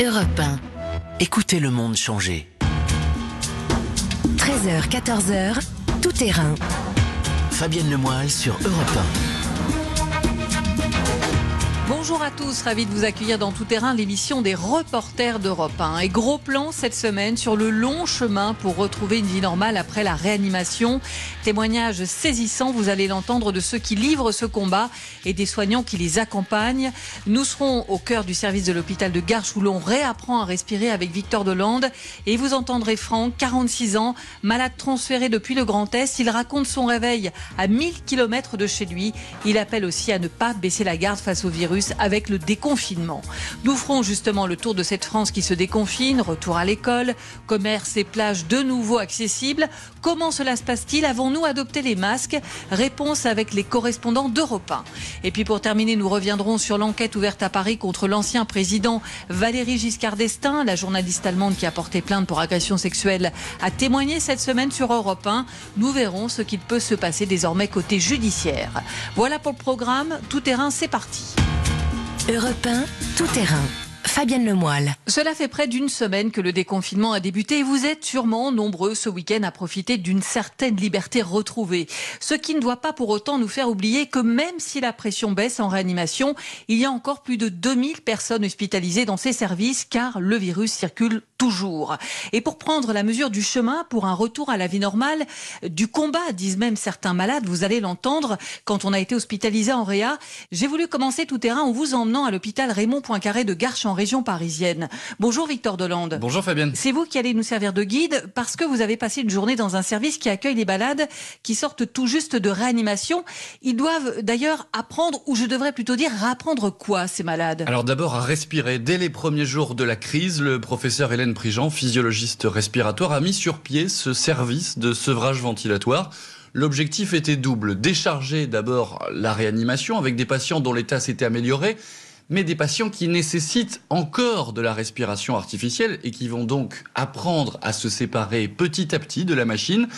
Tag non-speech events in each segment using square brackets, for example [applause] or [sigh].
Europe 1. Écoutez le monde changer. 13h, 14h, tout terrain. Fabienne Lemoyle sur Europe Bonjour à tous, ravi de vous accueillir dans Tout Terrain, l'émission des reporters d'Europe 1. Et gros plan cette semaine sur le long chemin pour retrouver une vie normale après la réanimation. Témoignage saisissant, vous allez l'entendre, de ceux qui livrent ce combat et des soignants qui les accompagnent. Nous serons au cœur du service de l'hôpital de Garches où l'on réapprend à respirer avec Victor Delande. Et vous entendrez Franck, 46 ans, malade transféré depuis le Grand Est. Il raconte son réveil à 1000 km de chez lui. Il appelle aussi à ne pas baisser la garde face au virus avec le déconfinement. Nous ferons justement le tour de cette France qui se déconfine, retour à l'école, commerce et plages de nouveau accessibles. Comment cela se passe-t-il Avons-nous adopté les masques Réponse avec les correspondants d'Europe 1. Et puis pour terminer, nous reviendrons sur l'enquête ouverte à Paris contre l'ancien président Valéry Giscard d'Estaing. La journaliste allemande qui a porté plainte pour agression sexuelle a témoigné cette semaine sur Europe 1. Nous verrons ce qu'il peut se passer désormais côté judiciaire. Voilà pour le programme. Tout terrain, c'est parti. Europe 1, tout terrain. Fabienne Lemoyle. Cela fait près d'une semaine que le déconfinement a débuté et vous êtes sûrement nombreux ce week-end à profiter d'une certaine liberté retrouvée. Ce qui ne doit pas pour autant nous faire oublier que même si la pression baisse en réanimation, il y a encore plus de 2000 personnes hospitalisées dans ces services car le virus circule toujours. Et pour prendre la mesure du chemin pour un retour à la vie normale, du combat, disent même certains malades, vous allez l'entendre quand on a été hospitalisé en Réa, j'ai voulu commencer tout terrain en vous emmenant à l'hôpital Raymond Poincaré de Garches en région parisienne. Bonjour Victor Delande. Bonjour Fabienne. C'est vous qui allez nous servir de guide parce que vous avez passé une journée dans un service qui accueille les balades qui sortent tout juste de réanimation. Ils doivent d'ailleurs apprendre, ou je devrais plutôt dire apprendre quoi ces malades? Alors d'abord à respirer. Dès les premiers jours de la crise, le professeur Hélène Prigent, physiologiste respiratoire, a mis sur pied ce service de sevrage ventilatoire. L'objectif était double. Décharger d'abord la réanimation avec des patients dont l'état s'était amélioré mais des patients qui nécessitent encore de la respiration artificielle et qui vont donc apprendre à se séparer petit à petit de la machine.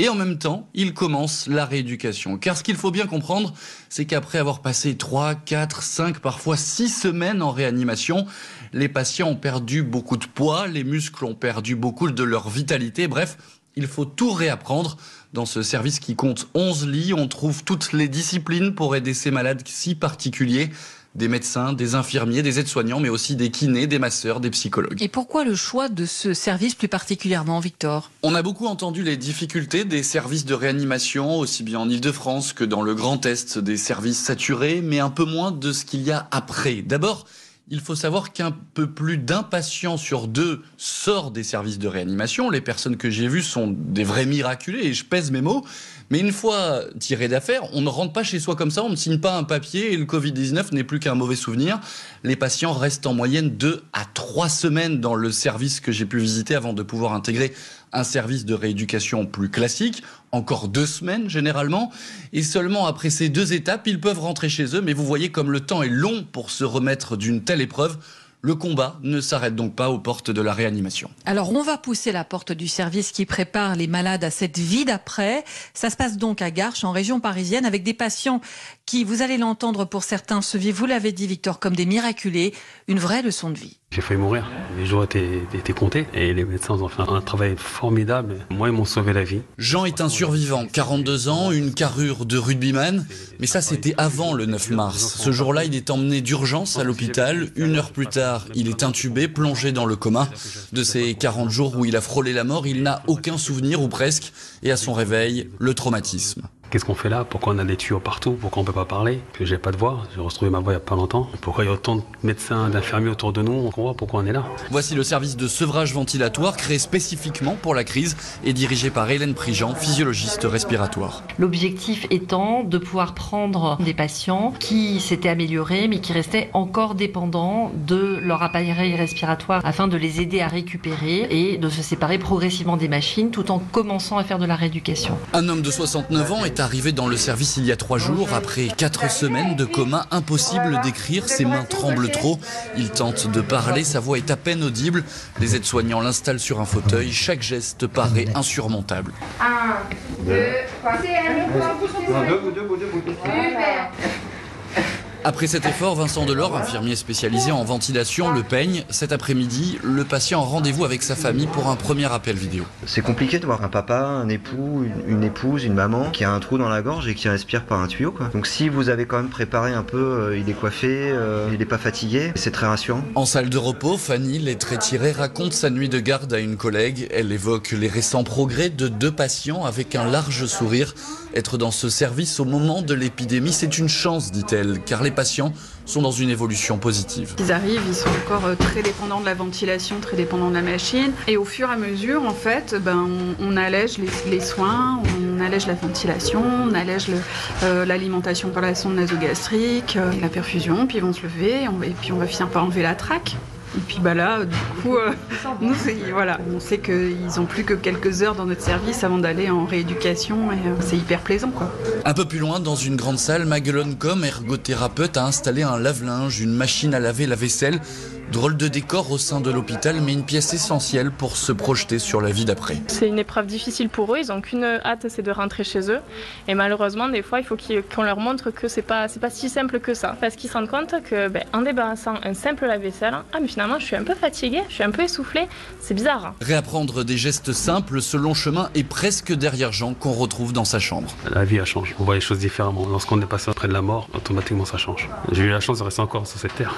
Et en même temps, ils commencent la rééducation. Car ce qu'il faut bien comprendre, c'est qu'après avoir passé 3, 4, 5, parfois 6 semaines en réanimation, les patients ont perdu beaucoup de poids, les muscles ont perdu beaucoup de leur vitalité. Bref, il faut tout réapprendre. Dans ce service qui compte 11 lits, on trouve toutes les disciplines pour aider ces malades si particuliers des médecins, des infirmiers, des aides-soignants, mais aussi des kinés, des masseurs, des psychologues. Et pourquoi le choix de ce service plus particulièrement, Victor? On a beaucoup entendu les difficultés des services de réanimation, aussi bien en Ile-de-France que dans le Grand Est, des services saturés, mais un peu moins de ce qu'il y a après. D'abord, il faut savoir qu'un peu plus d'un patient sur deux sort des services de réanimation. Les personnes que j'ai vues sont des vrais miraculés, et je pèse mes mots. Mais une fois tiré d'affaire, on ne rentre pas chez soi comme ça, on ne signe pas un papier et le Covid-19 n'est plus qu'un mauvais souvenir. Les patients restent en moyenne deux à trois semaines dans le service que j'ai pu visiter avant de pouvoir intégrer un service de rééducation plus classique, encore deux semaines généralement, et seulement après ces deux étapes, ils peuvent rentrer chez eux, mais vous voyez comme le temps est long pour se remettre d'une telle épreuve. Le combat ne s'arrête donc pas aux portes de la réanimation. Alors on va pousser la porte du service qui prépare les malades à cette vie d'après. Ça se passe donc à Garches, en région parisienne, avec des patients qui, vous allez l'entendre pour certains, se vivent, vous l'avez dit Victor, comme des miraculés, une vraie leçon de vie. J'ai failli mourir. Les jours étaient, étaient, comptés et les médecins ont fait un travail formidable. Moi, ils m'ont sauvé la vie. Jean est un survivant, 42 ans, une carrure de rugbyman. Mais ça, c'était avant le 9 mars. Ce jour-là, il est emmené d'urgence à l'hôpital. Une heure plus tard, il est intubé, plongé dans le coma. De ces 40 jours où il a frôlé la mort, il n'a aucun souvenir ou presque. Et à son réveil, le traumatisme. Qu'est-ce qu'on fait là? Pourquoi on a des tuyaux partout? Pourquoi on peut pas parler? Que j'ai pas de voix. J'ai retrouvé ma voix il y a pas longtemps. Pourquoi il y a autant de médecins, d'infirmiers autour de nous? On voit pourquoi on est là. Voici le service de sevrage ventilatoire créé spécifiquement pour la crise et dirigé par Hélène Prigent, physiologiste respiratoire. L'objectif étant de pouvoir prendre des patients qui s'étaient améliorés mais qui restaient encore dépendants de leur appareil respiratoire afin de les aider à récupérer et de se séparer progressivement des machines tout en commençant à faire de la rééducation. Un homme de 69 ans est arrivé dans le service il y a trois jours. Après quatre semaines de coma, impossible d'écrire, ses mains tremblent trop. Il tente de parler, sa voix est à peine audible. Les aides-soignants l'installent sur un fauteuil. Chaque geste paraît insurmontable. Un, deux, trois. Après cet effort, Vincent Delors, infirmier spécialisé en ventilation, le peigne. Cet après-midi, le patient a rendez-vous avec sa famille pour un premier appel vidéo. C'est compliqué de voir un papa, un époux, une, épouse, une maman qui a un trou dans la gorge et qui respire par un tuyau. Quoi. Donc si vous avez quand même préparé un peu, euh, il est coiffé, euh, il n'est pas fatigué, c'est très rassurant. En salle de repos, Fanny, les traits tirés, raconte sa nuit de garde à une collègue. Elle évoque les récents progrès de deux patients avec un large sourire. Être dans ce service au moment de l'épidémie, c'est une chance, dit-elle, car les patients sont dans une évolution positive. Ils arrivent, ils sont encore euh, très dépendants de la ventilation, très dépendants de la machine. Et au fur et à mesure, en fait, ben, on, allège les, soins, on allège la ventilation, on allège euh, l'alimentation par la sonde nasogastrique, euh, la perfusion, puis ils vont se lever, et puis on va finir par enlever la traque. Et puis bah là, du coup, euh, [laughs] voilà, on sait qu'ils n'ont plus que quelques heures dans notre service avant d'aller en rééducation et euh, c'est hyper plaisant. Quoi. Un peu plus loin, dans une grande salle, Maguelone comme ergothérapeute, a installé un lave-linge, une machine à laver la vaisselle Drôle de décor au sein de l'hôpital, mais une pièce essentielle pour se projeter sur la vie d'après. C'est une épreuve difficile pour eux, ils n'ont qu'une hâte, c'est de rentrer chez eux. Et malheureusement, des fois, il faut qu'on leur montre que c'est pas, pas si simple que ça. Parce qu'ils se rendent compte que, ben, en débarrassant un simple lave-vaisselle, ah, mais finalement, je suis un peu fatiguée, je suis un peu essoufflée, c'est bizarre. Réapprendre des gestes simples, ce long chemin est presque derrière Jean qu'on retrouve dans sa chambre. La vie, a changé. On voit les choses différemment. Lorsqu'on est passé près de la mort, automatiquement, ça change. J'ai eu la chance de rester encore sur cette terre.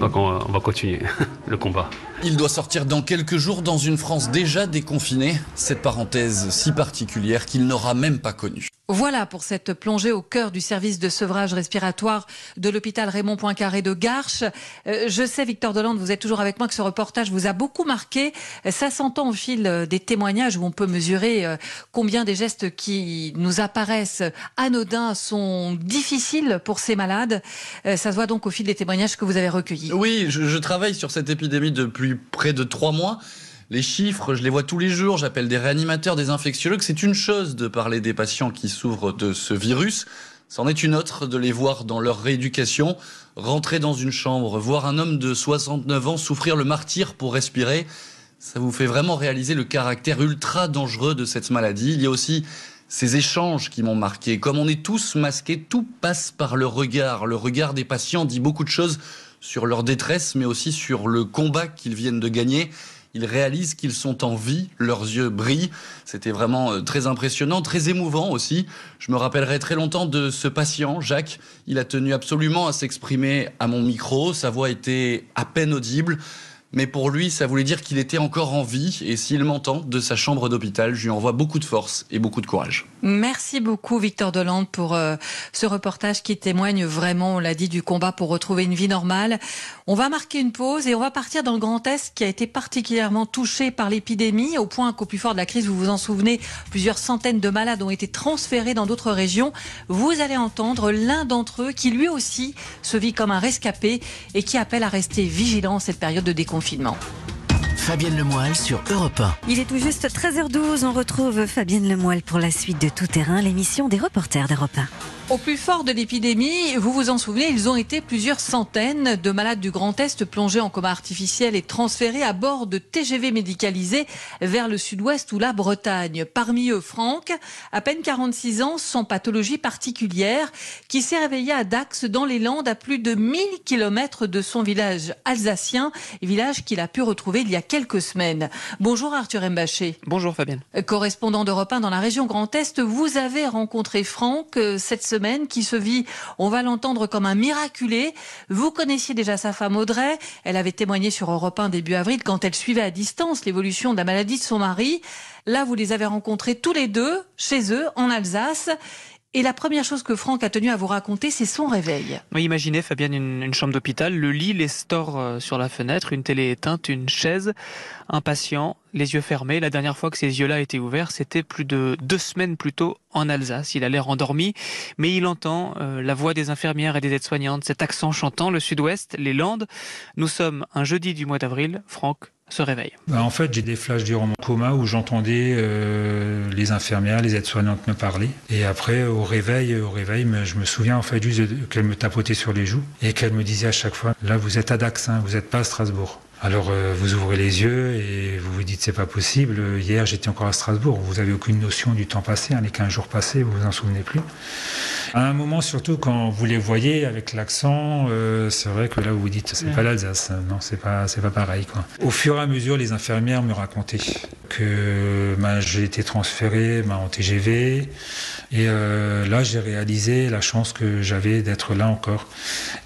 Donc, on va continuer [laughs] le combat. Il doit sortir dans quelques jours dans une France déjà déconfinée. Cette parenthèse si particulière qu'il n'aura même pas connue. Voilà pour cette plongée au cœur du service de sevrage respiratoire de l'hôpital Raymond Poincaré de Garches. Euh, je sais, Victor Delande, vous êtes toujours avec moi, que ce reportage vous a beaucoup marqué. Ça s'entend au fil des témoignages où on peut mesurer euh, combien des gestes qui nous apparaissent anodins sont difficiles pour ces malades. Euh, ça se voit donc au fil des témoignages que vous avez recueillis. Oui, je, je travaille sur cette épidémie depuis près de trois mois. Les chiffres, je les vois tous les jours, j'appelle des réanimateurs, des infectiologues. C'est une chose de parler des patients qui souffrent de ce virus. C'en est une autre de les voir dans leur rééducation, rentrer dans une chambre, voir un homme de 69 ans souffrir le martyr pour respirer. Ça vous fait vraiment réaliser le caractère ultra dangereux de cette maladie. Il y a aussi ces échanges qui m'ont marqué. Comme on est tous masqués, tout passe par le regard. Le regard des patients dit beaucoup de choses sur leur détresse, mais aussi sur le combat qu'ils viennent de gagner. Ils réalisent qu'ils sont en vie, leurs yeux brillent. C'était vraiment euh, très impressionnant, très émouvant aussi. Je me rappellerai très longtemps de ce patient, Jacques. Il a tenu absolument à s'exprimer à mon micro. Sa voix était à peine audible. Mais pour lui, ça voulait dire qu'il était encore en vie. Et s'il m'entend de sa chambre d'hôpital, je lui envoie beaucoup de force et beaucoup de courage. Merci beaucoup, Victor Delande, pour euh, ce reportage qui témoigne vraiment, on l'a dit, du combat pour retrouver une vie normale. On va marquer une pause et on va partir dans le Grand Est qui a été particulièrement touché par l'épidémie, au point qu'au plus fort de la crise, vous vous en souvenez, plusieurs centaines de malades ont été transférés dans d'autres régions. Vous allez entendre l'un d'entre eux qui lui aussi se vit comme un rescapé et qui appelle à rester vigilant en cette période de déconfinement confinement. Fabienne Lemoyle sur Europe 1. Il est tout juste 13h12. On retrouve Fabienne Lemoyle pour la suite de Tout Terrain, l'émission des reporters d'Europe 1. Au plus fort de l'épidémie, vous vous en souvenez, ils ont été plusieurs centaines de malades du Grand Est plongés en coma artificiel et transférés à bord de TGV médicalisés vers le sud-ouest ou la Bretagne. Parmi eux, Franck, à peine 46 ans, sans pathologie particulière, qui s'est réveillé à Dax dans les Landes à plus de 1000 km de son village alsacien, village qu'il a pu retrouver il y a quelques semaines. Bonjour Arthur Mbaché. Bonjour Fabienne. Correspondant d'Europe 1 dans la région Grand Est, vous avez rencontré Franck euh, cette semaine qui se vit, on va l'entendre comme un miraculé. Vous connaissiez déjà sa femme Audrey. Elle avait témoigné sur Europe 1 début avril quand elle suivait à distance l'évolution de la maladie de son mari. Là, vous les avez rencontrés tous les deux chez eux en Alsace. Et la première chose que Franck a tenu à vous raconter, c'est son réveil. Oui, imaginez, Fabienne, une, chambre d'hôpital, le lit, les stores euh, sur la fenêtre, une télé éteinte, une chaise, un patient, les yeux fermés. La dernière fois que ces yeux-là étaient ouverts, c'était plus de deux semaines plus tôt en Alsace. Il a l'air endormi, mais il entend euh, la voix des infirmières et des aides-soignantes, cet accent chantant, le sud-ouest, les Landes. Nous sommes un jeudi du mois d'avril. Franck, se réveille bah, En fait, j'ai des flashs durant mon coma où j'entendais euh, les infirmières, les aides-soignantes me parler. Et après, au réveil, au réveil, je me souviens en fait juste qu'elle me tapotait sur les joues et qu'elle me disait à chaque fois "Là, vous êtes à Dax, hein, vous n'êtes pas à Strasbourg." Alors euh, vous ouvrez les yeux et vous vous dites c'est pas possible. Hier j'étais encore à Strasbourg. Vous avez aucune notion du temps passé, hein, les 15 jours passés, vous vous en souvenez plus. À un moment, surtout quand vous les voyez avec l'accent, euh, c'est vrai que là vous vous dites c'est pas l'Alsace, non, c'est pas c'est pas pareil quoi. Au fur et à mesure, les infirmières me racontaient que ben, j'ai été transféré ben, en TGV et euh, là j'ai réalisé la chance que j'avais d'être là encore.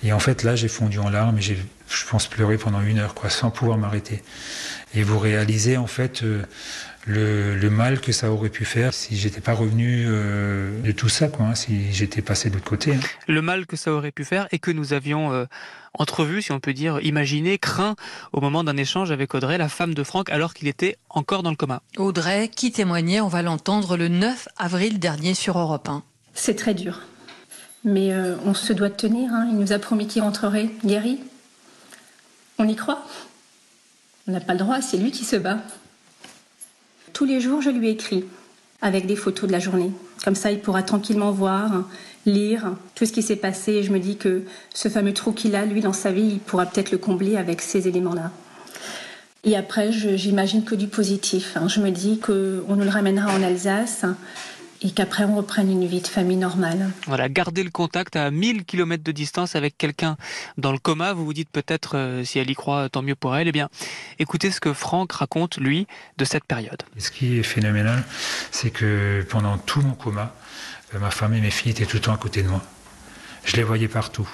Et en fait là j'ai fondu en larmes et j'ai je pense pleurer pendant une heure quoi, sans pouvoir m'arrêter. Et vous réalisez en fait euh, le, le, mal que ça aurait pu faire si j'étais pas revenu euh, de tout ça, quoi, hein, si j'étais passé de l'autre côté. Hein. Le mal que ça aurait pu faire et que nous avions euh, entrevu, si on peut dire, imaginé, craint au moment d'un échange avec Audrey, la femme de Franck, alors qu'il était encore dans le coma. Audrey, qui témoignait, on va l'entendre le 9 avril dernier sur Europe 1. C'est très dur, mais euh, on se doit de tenir. Hein. Il nous a promis qu'il rentrerait guéri. On y croit. On n'a pas le droit, c'est lui qui se bat. Tous les jours, je lui écris avec des photos de la journée. Comme ça, il pourra tranquillement voir, lire tout ce qui s'est passé. Et je me dis que ce fameux trou qu'il a, lui, dans sa vie, il pourra peut-être le combler avec ces éléments-là. Et après, j'imagine que du positif. Hein. Je me dis qu'on nous le ramènera en Alsace et qu'après on reprenne une vie de famille normale. Voilà, garder le contact à 1000 km de distance avec quelqu'un dans le coma, vous vous dites peut-être euh, si elle y croit, tant mieux pour elle. Eh bien, écoutez ce que Franck raconte, lui, de cette période. ce qui est phénoménal, c'est que pendant tout mon coma, euh, ma femme et mes filles étaient tout le temps à côté de moi. Je les voyais partout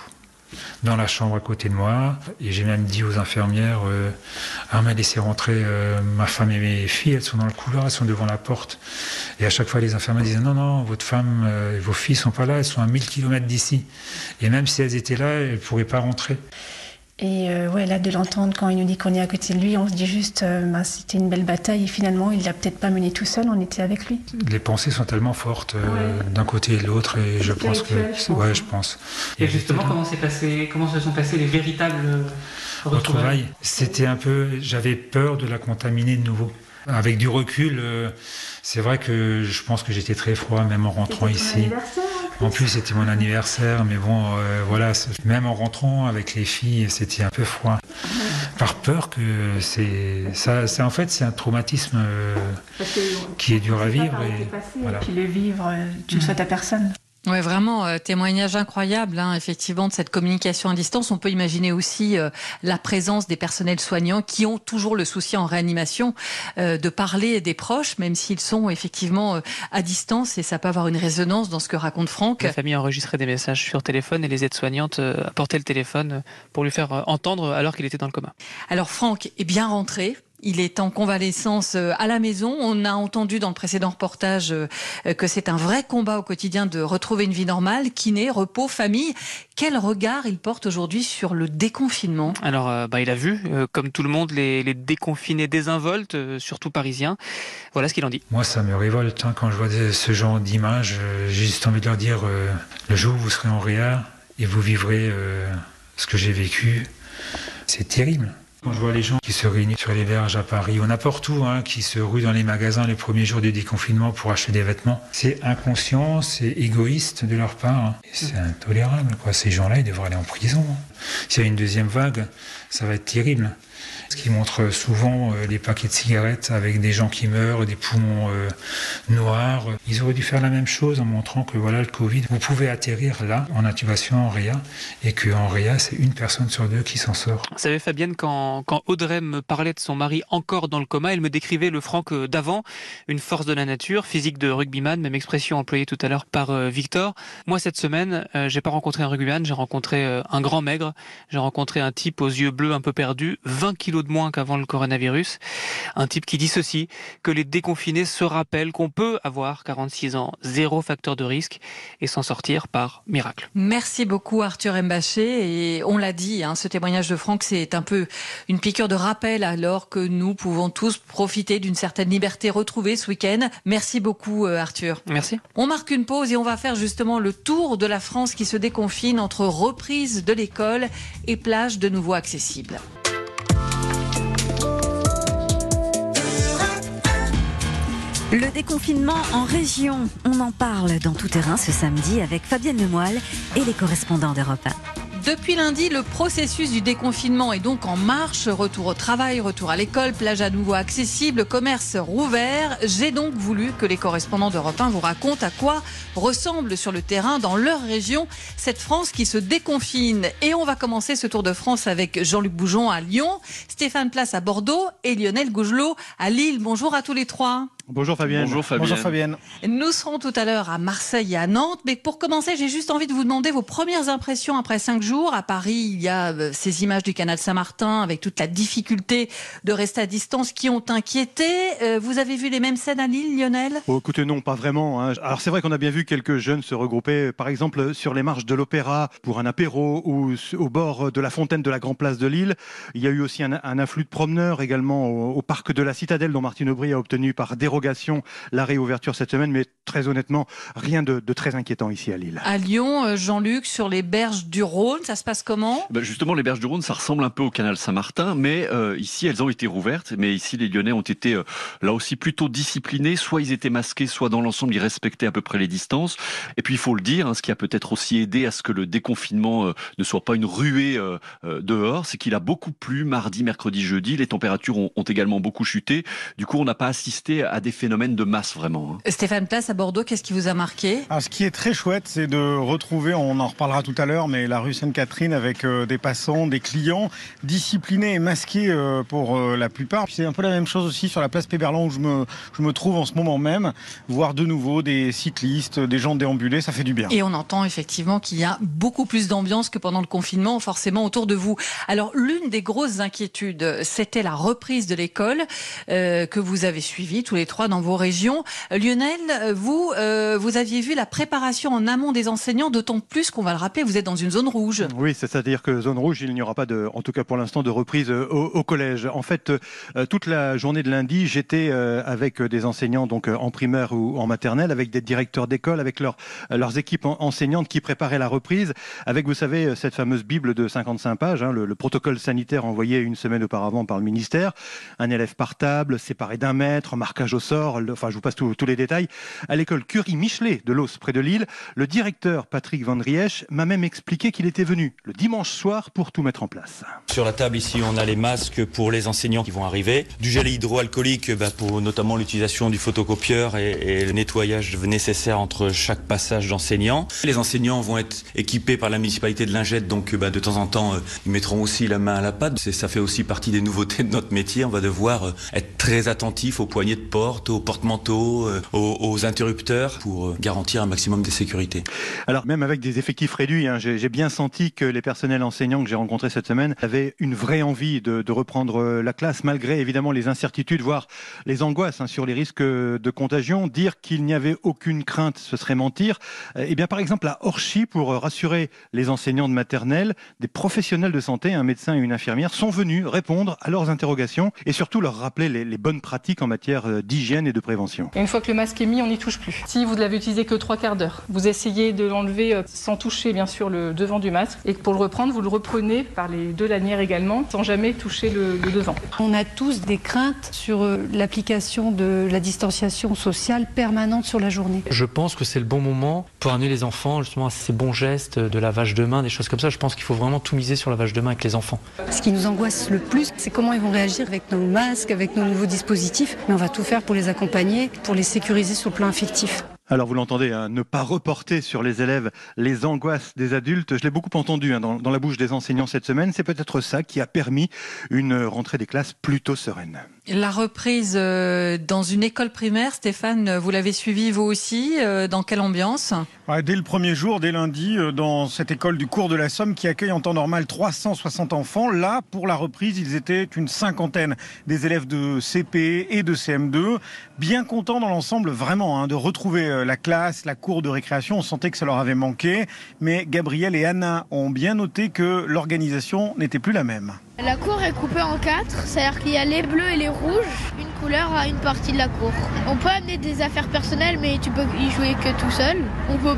dans la chambre à côté de moi. Et j'ai même dit aux infirmières, euh, ah, m'a laissé rentrer euh, ma femme et mes filles, elles sont dans le couloir, elles sont devant la porte. Et à chaque fois, les infirmières disaient, non, non, votre femme euh, et vos filles sont pas là, elles sont à 1000 km d'ici. Et même si elles étaient là, elles ne pourraient pas rentrer. Et euh, ouais, là, de l'entendre quand il nous dit qu'on est à côté de lui, on se dit juste, euh, bah, c'était une belle bataille. Et finalement, il l'a peut-être pas mené tout seul, on était avec lui. Les pensées sont tellement fortes euh, d'un côté et de l'autre. Et je pense que, je ouais, je pense. Et, justement, comment s'est passé, comment se sont passés les véritables retrouvailles. C'était un peu, j'avais peur de la contaminer de nouveau. Avec du recul, c'est vrai que je pense que j'étais très froid, même en rentrant ici. En plus, c'était mon anniversaire, mais bon, euh, voilà, même en rentrant avec les filles, c'était un peu froid. Par peur que c'est. Ça, c'est en fait, c'est un traumatisme euh, qui est dur à vivre. Et, voilà. puis le vivre, euh, tu ne le souhaites à personne. Ouais, vraiment, euh, témoignage incroyable, hein, effectivement, de cette communication à distance. On peut imaginer aussi euh, la présence des personnels soignants qui ont toujours le souci en réanimation euh, de parler des proches, même s'ils sont effectivement euh, à distance, et ça peut avoir une résonance dans ce que raconte Franck. La famille enregistrait des messages sur téléphone et les aides-soignantes apportaient le téléphone pour lui faire entendre alors qu'il était dans le coma. Alors Franck est bien rentré, il est en convalescence euh, à la maison. On a entendu dans le précédent reportage euh, que c'est un vrai combat au quotidien de retrouver une vie normale, kiné, repos, famille. Quel regard il porte aujourd'hui sur le déconfinement? Alors, euh, bah, il a vu, comme tout le monde, les, les déconfinés désinvoltes, surtout parisiens. Voilà ce qu'il en dit. Moi, ça me révolte hein, quand je vois ce genre d'images. J'ai juste envie de leur dire, le jour où vous serez en réa et vous vivrez ce que j'ai vécu, c'est terrible. Quand je vois les gens qui se réunissent sur les berges à Paris ou n'importe où, hein, qui se ruent dans les magasins les premiers jours du déconfinement pour acheter des vêtements, c'est inconscient, c'est égoïste de leur part. Hein. C'est intolérable. Quoi. Ces gens-là, ils devraient aller en prison. Hein. S'il y a une deuxième vague, ça va être terrible. Ce qui montre souvent euh, les paquets de cigarettes avec des gens qui meurent, des poumons euh, noirs. Ils auraient dû faire la même chose en montrant que voilà le Covid, vous pouvez atterrir là en intubation en réa et qu'en réa c'est une personne sur deux qui s'en sort. Vous savez Fabienne, quand, quand Audrey me parlait de son mari encore dans le coma, elle me décrivait le Franck d'avant, une force de la nature, physique de rugbyman, même expression employée tout à l'heure par euh, Victor. Moi cette semaine, euh, j'ai pas rencontré un rugbyman, j'ai rencontré euh, un grand maigre, j'ai rencontré un type aux yeux bleus un peu perdus, 20 kilos de moins qu'avant le coronavirus. Un type qui dit ceci, que les déconfinés se rappellent qu'on peut avoir 46 ans, zéro facteur de risque et s'en sortir par miracle. Merci beaucoup Arthur Mbaché et on l'a dit, hein, ce témoignage de Franck c'est un peu une piqûre de rappel alors que nous pouvons tous profiter d'une certaine liberté retrouvée ce week-end. Merci beaucoup euh, Arthur. Merci. On marque une pause et on va faire justement le tour de la France qui se déconfine entre reprise de l'école et plage de nouveau accessibles. Le déconfinement en région, on en parle dans tout terrain ce samedi avec Fabienne Lemoyle et les correspondants d'Europe 1. Depuis lundi, le processus du déconfinement est donc en marche. Retour au travail, retour à l'école, plage à nouveau accessible, commerce rouvert. J'ai donc voulu que les correspondants d'Europe 1 vous racontent à quoi ressemble sur le terrain dans leur région cette France qui se déconfine. Et on va commencer ce tour de France avec Jean-Luc Bougeon à Lyon, Stéphane Place à Bordeaux et Lionel Gougelot à Lille. Bonjour à tous les trois. Bonjour Fabienne. Bonjour Fabienne. Bonjour Fabienne. Nous serons tout à l'heure à Marseille et à Nantes. Mais pour commencer, j'ai juste envie de vous demander vos premières impressions après cinq jours. À Paris, il y a euh, ces images du canal Saint-Martin avec toute la difficulté de rester à distance qui ont inquiété. Euh, vous avez vu les mêmes scènes à Lille, Lionel? Oh, écoutez, non, pas vraiment. hein. Alors c'est vrai qu'on a bien vu quelques jeunes se regrouper, par exemple sur les marches de l'Opéra pour un apéro ou au bord de la fontaine de la Grand Place de Lille. Il y a eu aussi un, un afflux de promeneurs également au, au parc de la Citadelle dont Martine Aubry a obtenu par dérogation la réouverture cette semaine. Mais très honnêtement, rien de, de très inquiétant ici à Lille. À Lyon, euh, Jean-Luc, sur les berges du Rhône, ça se passe comment? Ben justement, les berges du Rhône, ça ressemble un peu au canal Saint-Martin, mais euh, ici, elles ont été rouvertes. Mais ici, les Lyonnais ont été euh, là aussi plutôt disciplinés. Soit ils étaient masqués, soit dans l'ensemble, ils respectaient à peu près les distances. Et puis, il faut le dire, hein, ce qui a peut-être aussi aidé à ce que le déconfinement euh, ne soit pas une ruée euh, euh, dehors, c'est qu'il a beaucoup plu mardi, mercredi, jeudi. Les températures ont, ont également beaucoup chuté. Du coup, on n'a pas assisté à des phénomènes de masse vraiment. hein. Stéphane Place à Bordeaux, qu'est-ce qui vous a marqué? Alors, ce qui est très chouette, c'est de retrouver, on en reparlera tout à l'heure, mais la rue Sainte-Catherine avec euh, des passants, des clients disciplinés et masqués euh, pour euh, la plupart. C'est un peu la même chose aussi sur la place Péberlan où je me, je me trouve en ce moment même. Voir de nouveau des cyclistes, des gens déambulés, ça fait du bien. Et on entend effectivement qu'il y a beaucoup plus d'ambiance que pendant le confinement, forcément autour de vous. Alors, l'une des grosses inquiétudes, c'était la reprise de l'école euh, que vous avez suivie tous les trois dans vos régions. Euh, Lionel, euh, vous, euh, vous aviez vu la préparation en amont des enseignants, d'autant plus qu'on va le rappeler, vous êtes dans une zone rouge. Oui, c'est- c'est-à-dire que zone rouge, il n'y aura pas en tout cas pour l'instant, de reprise au, collège. En fait, toute la journée de lundi, j'étais avec des enseignants donc en primaire ou en maternelle, avec des directeurs d'école, avec leurs leurs équipes en- enseignantes qui préparaient la reprise, avec vous savez cette fameuse bible de 55 pages, hein, le, le protocole sanitaire envoyé une semaine auparavant par le ministère, un élève par table, séparé d'un mètre, marquage au sort, le- enfin je vous passe tous les détails. À l'école Curie-Michelet de Los, près de Lille, le directeur Patrick Van Riech m'a même expliqué qu'il était venu le dimanche soir pour tout mettre en place. Sur la table ici, on a les masques pour les enseignants qui vont arriver, du gel hydroalcoolique bah, pour notamment l'utilisation du photocopieur et, le nettoyage nécessaire entre chaque passage d'enseignants. Les enseignants vont être équipés par la municipalité de Lingette, donc bah, de temps en temps, euh, ils mettront aussi la main à la pâte. Ça fait aussi partie des nouveautés de notre métier. On va devoir euh, être très attentif aux poignées de porte, aux porte-manteaux, euh, aux, aux interrupteurs pour euh, garantir un maximum de sécurité. Alors même avec des effectifs réduits, hein, j'ai bien senti que les personnels enseignants que j'ai rencontrés cette semaine avaient une vraie envie de, de reprendre euh, la classe, malgré évidemment les incertitudes, voire les angoisses hein, sur les risques de contagion. Dire qu'il n'y avait aucune crainte, ce serait mentir. Eh bien par exemple à Orchy, pour rassurer les enseignants de maternelle, des professionnels de santé, un médecin et une infirmière, sont venus répondre à leurs interrogations et surtout leur rappeler les, les bonnes pratiques en matière euh, d'hygiène et de prévention. Et une fois que le masque est mis, on n'y touche plus. Si vous ne l'avez utilisé que trois quarts d'heure, vous essayez de l'enlever euh, sans toucher bien sûr le devant du masque. Et pour le reprendre, vous le reprenez par les deux lanières également, sans jamais toucher le, le devant. On a tous des craintes sur euh, l'application de la distanciation sociale permanente sur la journée. Je pense que c'est le bon moment pour amener les enfants justement à ces bons gestes de lavage de main, des choses comme ça. Je pense qu'il faut vraiment tout miser sur le lavage de main avec les enfants. Ce qui nous angoisse le plus, c'est comment ils vont réagir avec nos masques, avec nos nouveaux dispositifs. Mais on va tout faire pour les accompagner, pour les sécuriser sur le plan affectif. Alors vous l'entendez, hein, ne pas reporter sur les élèves les angoisses des adultes. Je l'ai beaucoup entendu hein, dans, dans la bouche des enseignants cette semaine. C'est peut-être ça qui a permis une rentrée des classes plutôt sereine. La reprise euh, dans une école primaire, Stéphane, vous l'avez suivi vous aussi euh, Dans quelle ambiance? Dès le premier jour, dès lundi, euh, dans cette école du cours de la Somme qui accueille en temps normal 360 enfants, là, pour la reprise, ils étaient une cinquantaine des élèves de CP et de CM2, bien contents dans l'ensemble vraiment hein, de retrouver euh, la classe, la cour de récréation. On sentait que ça leur avait manqué, mais Gabriel et Anna ont bien noté que l'organisation n'était plus la même. La cour est coupée en quatre, c'est-à-dire qu'il y a les bleus et les rouges, une couleur à une partie de la cour. On peut amener des affaires personnelles, mais tu peux y jouer que tout seul.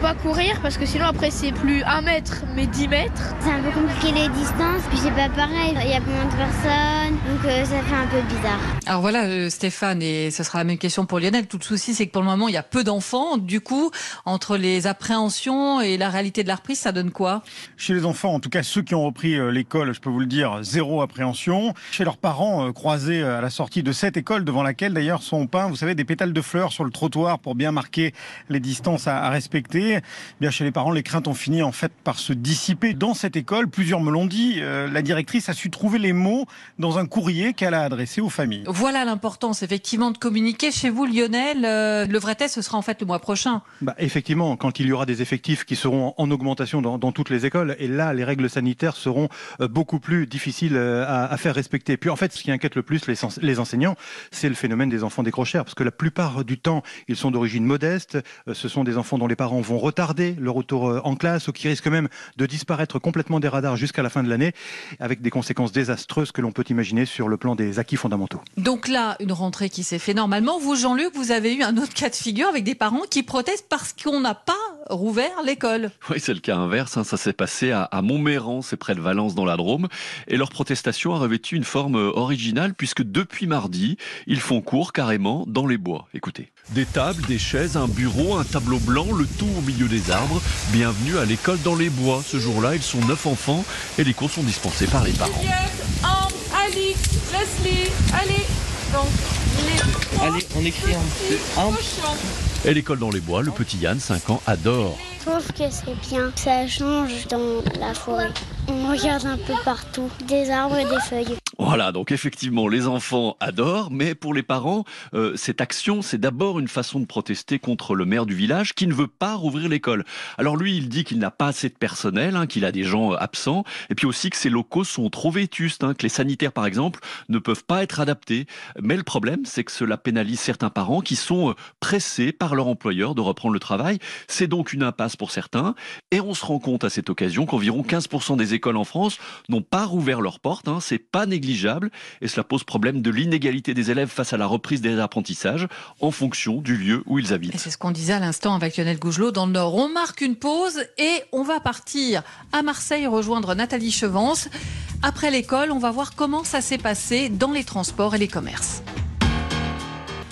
Pas courir parce que sinon après c'est plus 1 mètre mais 10 mètres. C'est un peu compliqué les distances, puis c'est pas pareil, il y a moins de personnes, donc euh, ça fait un peu bizarre. Alors voilà euh, Stéphane, et ce sera la même question pour Lionel, tout le souci c'est que pour le moment il y a peu d'enfants, du coup entre les appréhensions et la réalité de la reprise, ça donne quoi? Chez les enfants, en tout cas ceux qui ont repris euh, l'école, je peux vous le dire, zéro appréhension. Chez leurs parents, croisés à la sortie de cette école, devant laquelle d'ailleurs sont peints, vous savez, des pétales de fleurs sur le trottoir pour bien marquer les distances à, à respecter. Eh Bien chez les parents, les craintes ont fini en fait par se dissiper. Dans cette école, plusieurs me l'ont dit, euh, la directrice a su trouver les mots dans un courrier qu'elle a adressé aux familles. Voilà l'importance effectivement de communiquer. Chez vous Lionel, euh, le vrai test ce sera en fait le mois prochain. Bah, effectivement, quand il y aura des effectifs qui seront en augmentation dans, dans toutes les écoles, et là, les règles sanitaires seront euh, beaucoup plus difficiles à, à faire respecter. Puis en fait, ce qui inquiète le plus les, enseignants, c'est le phénomène des enfants décrocheurs, parce que la plupart du temps, ils sont d'origine modeste. Ce sont des enfants dont les parents vont retarder le retour euh, en classe, ou qui risquent même de disparaître complètement des radars jusqu'à la fin de l'année, avec des conséquences désastreuses que l'on peut imaginer sur le plan des acquis fondamentaux. Donc là, une rentrée qui s'est fait normalement. Vous, Jean-Luc, vous avez eu un autre cas de figure avec des parents qui protestent parce qu'on n'a pas rouvert l'école. Oui, c'est le cas inverse. hein. Ça s'est passé à, à Montméran, c'est près de Valence dans la Drôme. Et leur protestation a revêtu une forme euh, originale puisque depuis mardi, ils font cours carrément dans les bois. Écoutez. Des tables, des chaises, un bureau, un tableau blanc, le tout au milieu des arbres. Bienvenue à l'école dans les bois. Ce jour-là, ils sont neuf enfants et les cours sont dispensés par les parents. Anne, Alix, Leslie, allez. Donc, les Allez, on écrit un. un. Et l'école dans les bois, le petit Yann, 5 ans, adore. Je trouve que c'est bien, ça change dans la forêt. On regarde un peu partout, des arbres et des feuilles. Voilà, donc effectivement, les enfants adorent, mais pour les parents, euh, cette action, c'est d'abord une façon de protester contre le maire du village qui ne veut pas rouvrir l'école. Alors lui, il dit qu'il n'a pas assez de personnel, hein, qu'il a des gens euh, absents, et puis aussi que ces locaux sont trop vétustes, hein, que les sanitaires, par exemple, ne peuvent pas être adaptés. Mais le problème, c'est que cela pénalise certains parents qui sont euh, pressés par leur employeur de reprendre le travail. C'est donc une impasse pour certains, et on se rend compte à cette occasion qu'environ 15% des écoles en France n'ont pas rouvert leurs portes. Hein, c'est pas négligeable, et cela pose problème de l'inégalité des élèves face à la reprise des apprentissages en fonction du lieu où ils habitent. c'est ce qu'on disait à l'instant avec Lionel Gougelot dans le Nord. On marque une pause et on va partir à Marseille rejoindre Nathalie Chevance. Après l'école, on va voir comment ça s'est passé dans les transports et les commerces.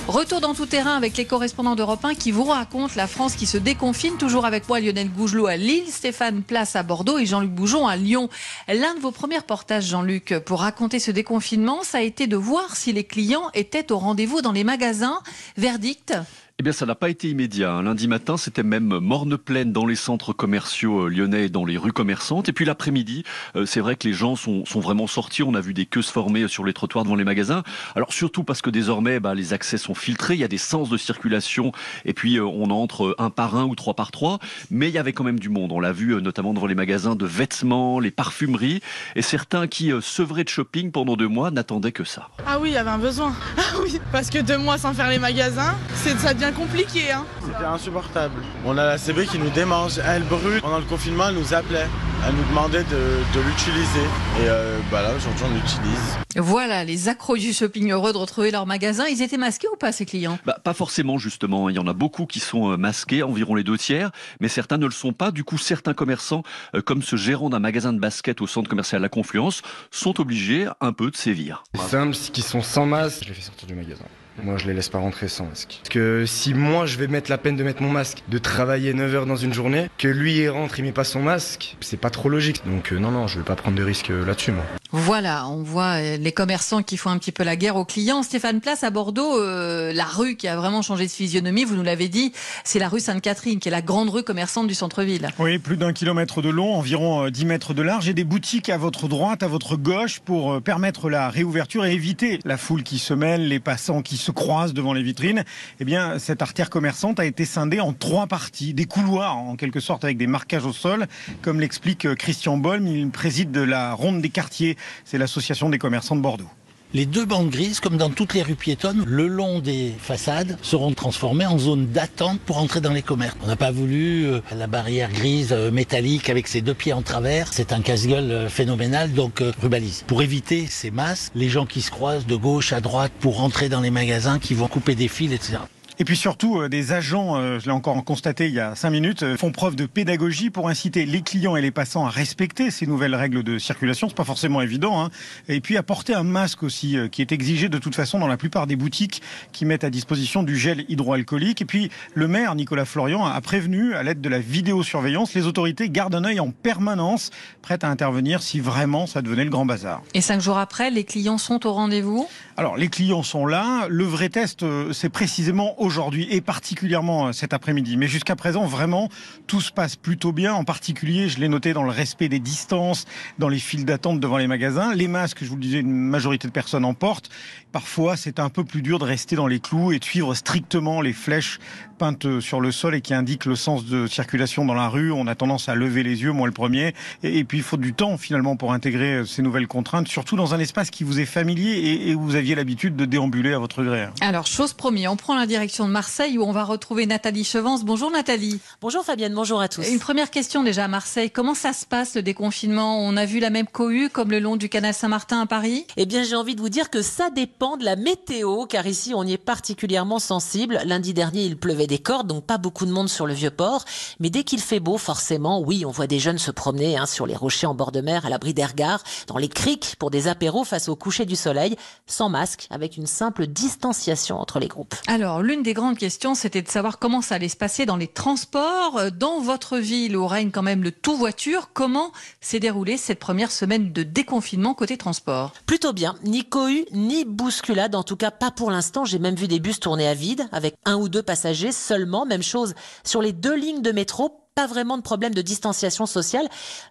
Retour dans tout terrain avec les correspondants d'Europe 1 qui vous racontent la France qui se déconfine. Toujours avec moi Lionel Gougelot à Lille, Stéphane Place à Bordeaux et Jean-Luc Bougeon à Lyon. L'un de vos premiers reportages, Jean-Luc, pour raconter ce déconfinement, ça a été de voir si les clients étaient au rendez-vous dans les magasins. Verdict Eh bien, ça n'a pas été immédiat. hein. Lundi matin, c'était même morne pleine dans les centres commerciaux euh, lyonnais et dans les rues commerçantes. Et puis l'après-midi, euh, c'est vrai que les gens sont, vraiment sortis. On a vu des queues se former sur les trottoirs devant les magasins. Alors surtout parce que désormais, bah, les accès sont filtrés. Il y a des sens de circulation. Et puis, euh, on entre un par un ou trois par trois. Mais il y avait quand même du monde. On l'a vu euh, notamment devant les magasins de vêtements, les parfumeries. Et certains qui, euh, sevrés de shopping pendant deux mois, n'attendaient que ça. Ah oui, il y avait un besoin. Ah oui, parce que deux mois sans faire les magasins, c'est ça devient compliqué. Hein. C'était insupportable. On a la CB qui nous démange, elle brûle. Pendant le confinement, elle nous appelait. Elle nous demandait de, de l'utiliser. Et euh, bah là, aujourd'hui, on l'utilise. Voilà, les accros du shopping heureux de retrouver leur magasin. Ils étaient masqués ou pas, ces clients? Bah, pas forcément justement. Il y en a beaucoup qui sont euh, masqués, environ les deux tiers, mais certains ne le sont pas. Du coup, certains commerçants, euh, comme ce gérant d'un magasin de basket au centre commercial La Confluence, sont obligés un peu de sévir. Les femmes qui sont sans masque, je les fais sortir du magasin. Moi, je les laisse pas rentrer sans masque. Parce que si moi, je vais mettre la peine de mettre mon masque, de travailler 9 heures dans une journée, que lui, il rentre, il met pas son masque, c'est pas trop logique. Donc, euh, non, non, je vais pas prendre de risques euh, là-dessus, moi. Voilà, on voit euh, les commerçants qui font un petit peu la guerre aux clients. Stéphane Place à Bordeaux, euh, la rue qui a vraiment changé de physionomie, vous nous l'avez dit, c'est la rue Sainte-Catherine, qui est la grande rue commerçante du centre-ville. Oui, plus d'un kilomètre de long, environ euh, 10 mètres de large et des boutiques à votre droite, à votre gauche pour permettre la réouverture et éviter la foule qui se mêle, les passants qui se croisent devant les vitrines. Eh bien, cette artère commerçante a été scindée en trois parties, des couloirs en quelque sorte avec des marquages au sol, comme l'explique euh, Christian Bolm, il préside de la Ronde des quartiers, c'est l'association des commerçants de Bordeaux. Les deux bandes grises, comme dans toutes les rues piétonnes, le long des façades, seront transformées en zone d'attente pour entrer dans les commerces. On n'a pas voulu euh, la barrière grise euh, métallique avec ses deux pieds en travers. C'est un casse-gueule euh, phénoménal, donc rubalise. Pour éviter ces masses, les gens qui se croisent de gauche à droite pour entrer dans les magasins, qui vont couper des fils, etc. Et puis surtout, euh, des agents, euh, je l'ai encore constaté il y a cinq minutes, euh, font preuve de pédagogie pour inciter les clients et les passants à respecter ces nouvelles règles de circulation. C'est pas forcément évident. Hein. Et puis apporter un masque aussi, qui est exigé de toute façon dans la plupart des boutiques qui mettent à disposition du gel hydroalcoolique. Et puis le maire Nicolas Florian a prévenu à l'aide de la vidéosurveillance, les autorités gardent un œil en permanence, prêtes à intervenir si vraiment ça devenait le grand bazar. Et cinq jours après, les clients sont au rendez-vous? Alors, les clients sont là. Le vrai test, euh, c'est précisément aujourd'hui et particulièrement euh, cet après-midi. Mais jusqu'à présent, vraiment, tout se passe plutôt bien. En particulier, je l'ai noté dans le respect des distances, dans les files d'attente devant les magasins. Les masques, je vous le disais, une majorité de personnes en portent. Parfois, c'est un peu plus dur de rester dans les clous et de suivre strictement les flèches peintes euh, sur le sol et qui indiquent le sens de circulation dans la rue. On a tendance à lever les yeux, moi le premier. Et, et puis, il faut du temps finalement pour intégrer euh, ces nouvelles contraintes, surtout dans un espace qui vous est familier et, et où vous aviez l'habitude de déambuler à votre gré. Alors, chose promis, on prend la direction de Marseille où on va retrouver Nathalie Chevance. Bonjour Nathalie. Bonjour Fabienne, bonjour à tous. Une première question déjà à Marseille. Comment ça se passe le déconfinement? On a vu la même cohue comme le long du canal Saint-Martin à Paris? Eh bien, j'ai envie de vous dire que ça dépend de la météo, car ici, on y est particulièrement sensible. Lundi dernier, il pleuvait des cordes, donc pas beaucoup de monde sur le vieux port. Mais dès qu'il fait beau, forcément, oui, on voit des jeunes se promener hein, sur les rochers en bord de mer, à l'abri des regards, dans les criques pour des apéros face au coucher du soleil, sans masque, avec une simple distanciation entre les groupes. Alors, l'une des grandes questions, c'était de savoir comment ça allait se passer dans les transports. Euh, Dans votre ville, où règne quand même le tout voiture, comment s'est déroulée cette première semaine de déconfinement côté transport? Plutôt bien, ni cohue, ni bousculade, en tout cas pas pour l'instant. J'ai même vu des bus tourner à vide, avec un ou deux passagers seulement. Même chose sur les deux lignes de métro, pas vraiment de problème de distanciation sociale.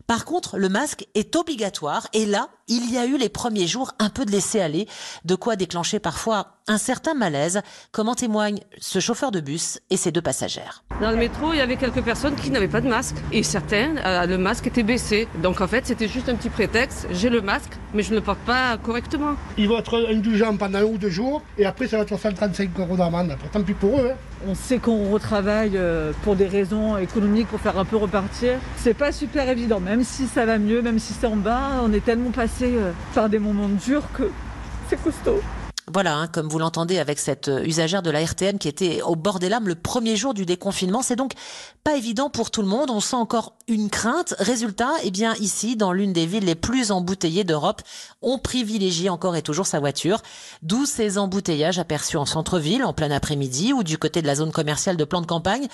Par contre, le masque est obligatoire et là, il y a eu les premiers jours un peu de laisser aller, de quoi déclencher parfois un certain malaise, comme en témoigne ce chauffeur de bus et ses deux passagères. Dans le métro, il y avait quelques personnes qui n'avaient pas de masque. Et certains, euh, le masque était baissé. Donc en fait, c'était juste un petit prétexte. J'ai le masque, mais je ne le porte pas correctement. Ils vont être indulgents pendant un ou deux jours et après ça va être 135 euros d'amende. Tant pis pour eux. hein. On sait qu'on retravaille euh, pour des raisons économiques, pour faire un peu repartir. C'est pas super évident, même si ça va mieux, même si c'est en bas, on est tellement passé euh, par des moments durs que c'est costaud. Voilà, hein, comme vous l'entendez avec cette euh, usagère de la RTN qui était au bord des lames le premier jour du déconfinement. C'est donc pas évident pour tout le monde. On sent encore une crainte. Résultat, eh bien, ici, dans l'une des villes les plus embouteillées d'Europe, on privilégie encore et toujours sa voiture. D'où ces embouteillages aperçus en centre-ville, en plein après-midi ou du côté de la zone commerciale de plan de campagne.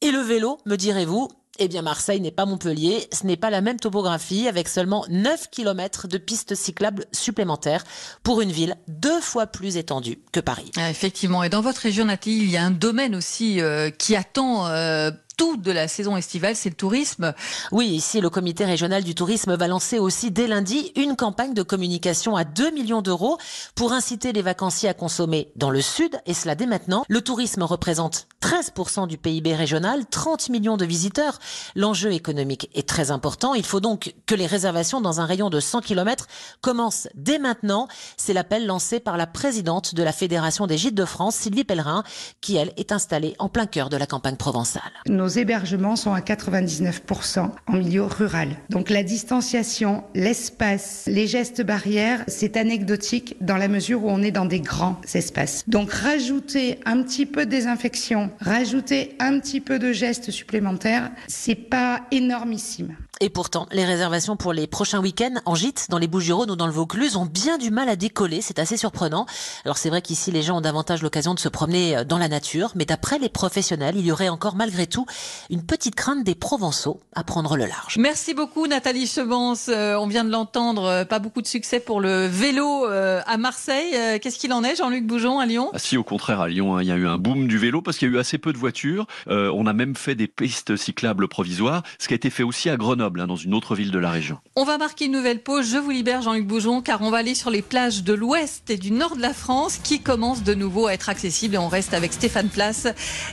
Et le vélo, me direz-vous, eh bien, Marseille n'est pas Montpellier, ce n'est pas la même topographie avec seulement 9 km de pistes cyclables supplémentaires pour une ville deux fois plus étendue que Paris. Ah, Effectivement. Et dans votre région, Nathalie, il y a un domaine aussi euh, qui attend euh, tout de la saison estivale, c'est le tourisme. Oui, ici, le comité régional du tourisme va lancer aussi dès lundi une campagne de communication à 2 millions d'euros pour inciter les vacanciers à consommer dans le sud, et cela dès maintenant. Le tourisme représente 13% du PIB régional, 30 millions de visiteurs. L'enjeu économique est très important. Il faut donc que les réservations dans un rayon de 100 km commencent dès maintenant. C'est l'appel lancé par la présidente de la Fédération des gîtes de France, Sylvie Pellerin, qui, elle, est installée en plein cœur de la campagne provençale. Hébergements sont à 99% en milieu rural. Donc la distanciation, l'espace, les gestes barrières, c'est anecdotique dans la mesure où on est dans des grands espaces. Donc rajouter un petit peu de désinfection, rajouter un petit peu de gestes supplémentaires, c'est pas énormissime. Et pourtant, les réservations pour les prochains week-ends en gîte, dans les Bouches-du-Rhône ou dans le Vaucluse, ont bien du mal à décoller. C'est assez surprenant. Alors c'est vrai qu'ici, les gens ont davantage l'occasion de se promener euh, dans la nature, mais d'après les professionnels, il y aurait encore malgré tout une petite crainte des Provençaux à prendre le large. Merci beaucoup Nathalie Chevance. Euh, on vient de l'entendre, euh, pas beaucoup de succès pour le vélo euh, à Marseille. Euh, Qu'est-ce qu'il en est Jean-Luc Bougeon à Lyon? Ah, si, au contraire, à Lyon, hein, il y a eu un boom du vélo parce qu'il y a eu assez peu de voitures. Euh, on a même fait des pistes cyclables provisoires, ce qui a été fait aussi à Grenoble, hein, dans une autre ville de la région. On va marquer une nouvelle pause. Je vous libère Jean-Luc Bougeon car on va aller sur les plages de l'ouest et du nord de la France qui commencent de nouveau à être accessibles et on reste avec Stéphane Place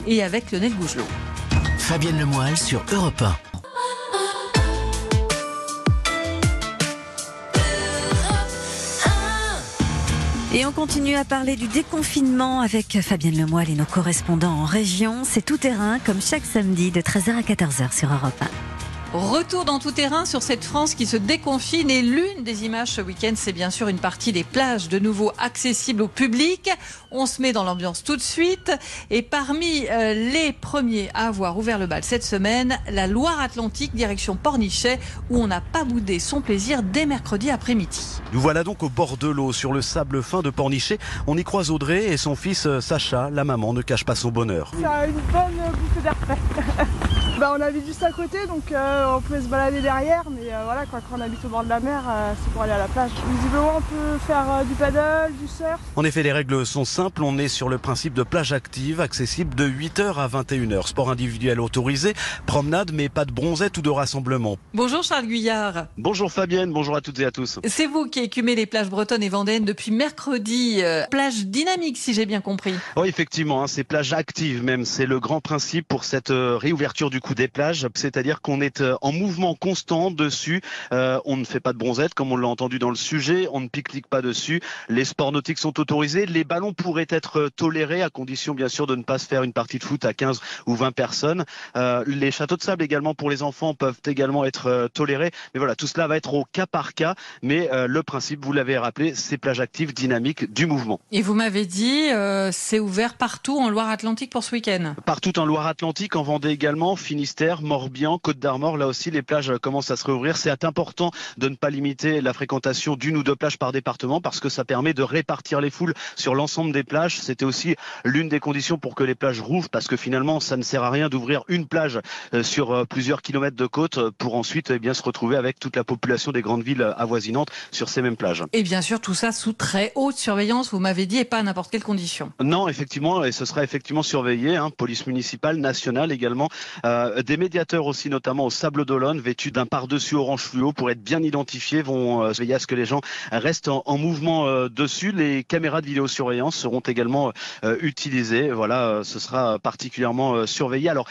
et avec Lionel Gougelot. Fabienne Lemoyle sur Europe 1. Et on continue à parler du déconfinement avec Fabienne Lemoyle et nos correspondants en région. C'est tout terrain, comme chaque samedi de 13h à 14h sur Europe 1. Retour dans tout terrain sur cette France qui se déconfine et l'une des images ce week-end, c'est bien sûr une partie des plages de nouveau accessibles au public. On se met dans l'ambiance tout de suite et parmi euh, les premiers à avoir ouvert le bal cette semaine, la Loire-Atlantique direction Pornichet où on n'a pas boudé son plaisir dès mercredi après-midi. Nous voilà donc au bord de l'eau sur le sable fin de Pornichet. On y croise Audrey et son fils euh, Sacha. La maman ne cache pas son bonheur. Ça une bonne bouffée d'air frais. bah, on habite juste à côté donc euh, on pouvait se balader derrière mais euh, voilà quoi, quand on habite au bord de la mer euh, c'est pour aller à la plage. Visiblement on peut faire euh, du paddle, du surf. En effet, les règles sont simples. On est sur le principe de plage active, accessible de 8h à 21h. Sport individuel autorisé, promenade, mais pas de bronzette ou de rassemblement. Bonjour Charles Guyard. Bonjour Fabienne, bonjour à toutes et à tous. C'est vous qui écumez les plages bretonnes et vendéennes depuis mercredi. euh, plage dynamique si j'ai bien compris. Oui, effectivement, hein, c'est plage active même. C'est le grand principe pour cette euh, réouverture du coup des plages. C'est-à-dire qu'on est euh, en mouvement constant dessus. Euh, on ne fait pas de bronzette, comme on l'a entendu dans le sujet. On ne pique-nique pas dessus. Les sports nautiques sont autorisés. Les ballons pourraient être euh, tolérés à condition, bien sûr, de ne pas se faire une partie de foot à 15 ou 20 personnes. Euh, les châteaux de sable également pour les enfants peuvent également être euh, tolérés. Mais voilà, tout cela va être au cas par cas. Mais euh, le principe, vous l'avez rappelé, c'est plage active dynamique du mouvement. Et vous m'avez dit, euh, c'est ouvert partout en Loire-Atlantique pour ce week-end. Partout en Loire-Atlantique, en Vendée également, Finistère, Morbihan, Côte d'Armor, là aussi les plages euh, commencent à se réouvrir. C'est important de ne pas limiter la fréquentation d'une ou deux plages par département parce que ça permet de répartir les foules sur l'ensemble des plages. C'était aussi l'une des conditions pour que les plages rouvrent parce que finalement ça ne sert à rien d'ouvrir une plage euh, sur euh, plusieurs kilomètres de côte pour ensuite eh bien se retrouver avec toute la population des grandes villes avoisinantes sur ces mêmes plages. Et bien sûr, tout ça sous très haute surveillance, vous m'avez dit, et pas à n'importe quelle condition. Non, effectivement, et ce sera effectivement surveillé, hein, police municipale, nationale également, euh, des médiateurs aussi, notamment au Sable d'Olonne, vêtus d'un par-dessus orange fluo pour être bien identifiés, vont euh, veiller à ce que les gens restent en, en mouvement euh, dessus. Les caméras de vidéosurveillance seront également euh, utilisées. Voilà, ce sera particulièrement surveillé. Alors,